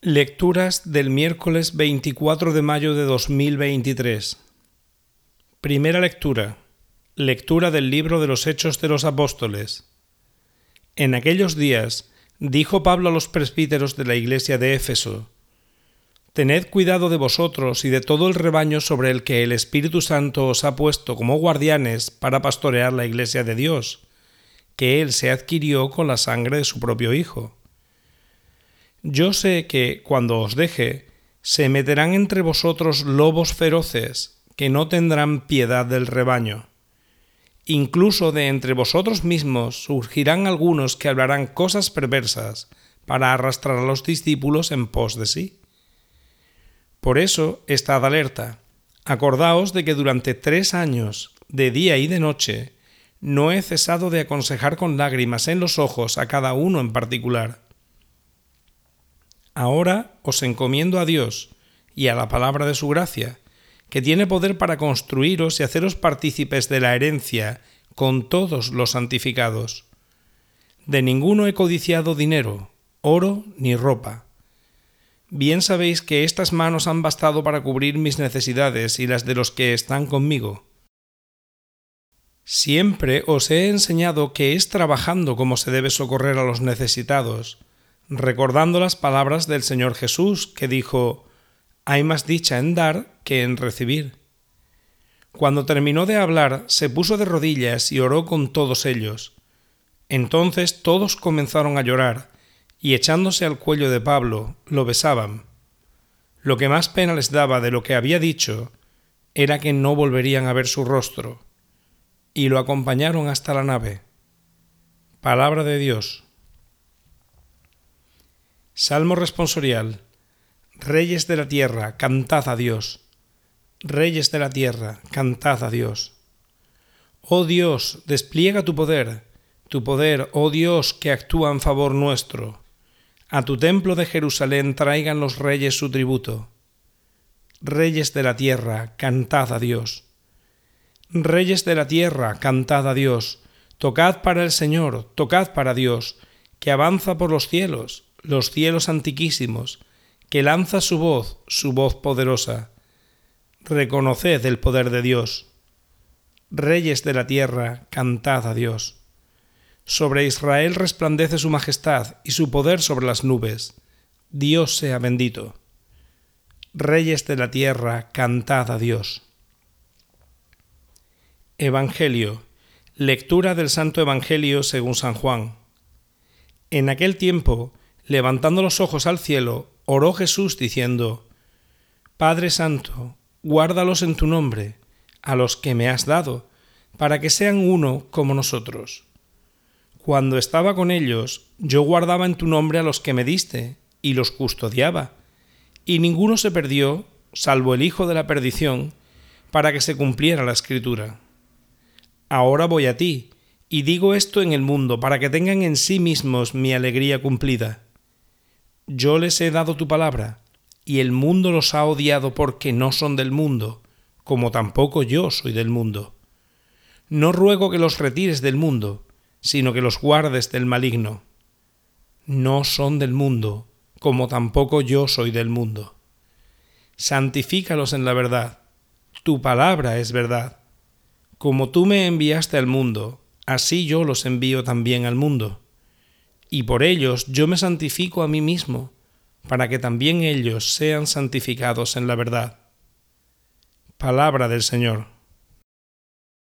Lecturas del miércoles 24 de mayo de 2023. Primera lectura. Lectura del libro de los Hechos de los Apóstoles. En aquellos días dijo Pablo a los presbíteros de la iglesia de Éfeso, Tened cuidado de vosotros y de todo el rebaño sobre el que el Espíritu Santo os ha puesto como guardianes para pastorear la iglesia de Dios, que Él se adquirió con la sangre de su propio Hijo. Yo sé que, cuando os deje, se meterán entre vosotros lobos feroces, que no tendrán piedad del rebaño. Incluso de entre vosotros mismos surgirán algunos que hablarán cosas perversas para arrastrar a los discípulos en pos de sí. Por eso, estad alerta. Acordaos de que durante tres años, de día y de noche, no he cesado de aconsejar con lágrimas en los ojos a cada uno en particular Ahora os encomiendo a Dios y a la palabra de su gracia, que tiene poder para construiros y haceros partícipes de la herencia con todos los santificados. De ninguno he codiciado dinero, oro ni ropa. Bien sabéis que estas manos han bastado para cubrir mis necesidades y las de los que están conmigo. Siempre os he enseñado que es trabajando como se debe socorrer a los necesitados, recordando las palabras del Señor Jesús, que dijo, hay más dicha en dar que en recibir. Cuando terminó de hablar, se puso de rodillas y oró con todos ellos. Entonces todos comenzaron a llorar, y echándose al cuello de Pablo, lo besaban. Lo que más pena les daba de lo que había dicho era que no volverían a ver su rostro, y lo acompañaron hasta la nave. Palabra de Dios. Salmo responsorial. Reyes de la tierra, cantad a Dios. Reyes de la tierra, cantad a Dios. Oh Dios, despliega tu poder, tu poder, oh Dios, que actúa en favor nuestro. A tu templo de Jerusalén traigan los reyes su tributo. Reyes de la tierra, cantad a Dios. Reyes de la tierra, cantad a Dios. Tocad para el Señor, tocad para Dios, que avanza por los cielos los cielos antiquísimos, que lanza su voz, su voz poderosa. Reconoced el poder de Dios. Reyes de la tierra, cantad a Dios. Sobre Israel resplandece su majestad y su poder sobre las nubes. Dios sea bendito. Reyes de la tierra, cantad a Dios. Evangelio. Lectura del Santo Evangelio según San Juan. En aquel tiempo levantando los ojos al cielo, oró Jesús diciendo, Padre Santo, guárdalos en tu nombre, a los que me has dado, para que sean uno como nosotros. Cuando estaba con ellos, yo guardaba en tu nombre a los que me diste, y los custodiaba, y ninguno se perdió, salvo el Hijo de la perdición, para que se cumpliera la escritura. Ahora voy a ti, y digo esto en el mundo, para que tengan en sí mismos mi alegría cumplida. Yo les he dado tu palabra, y el mundo los ha odiado porque no son del mundo, como tampoco yo soy del mundo. No ruego que los retires del mundo, sino que los guardes del maligno. No son del mundo, como tampoco yo soy del mundo. Santifícalos en la verdad. Tu palabra es verdad. Como tú me enviaste al mundo, así yo los envío también al mundo y por ellos yo me santifico a mí mismo, para que también ellos sean santificados en la verdad. Palabra del Señor.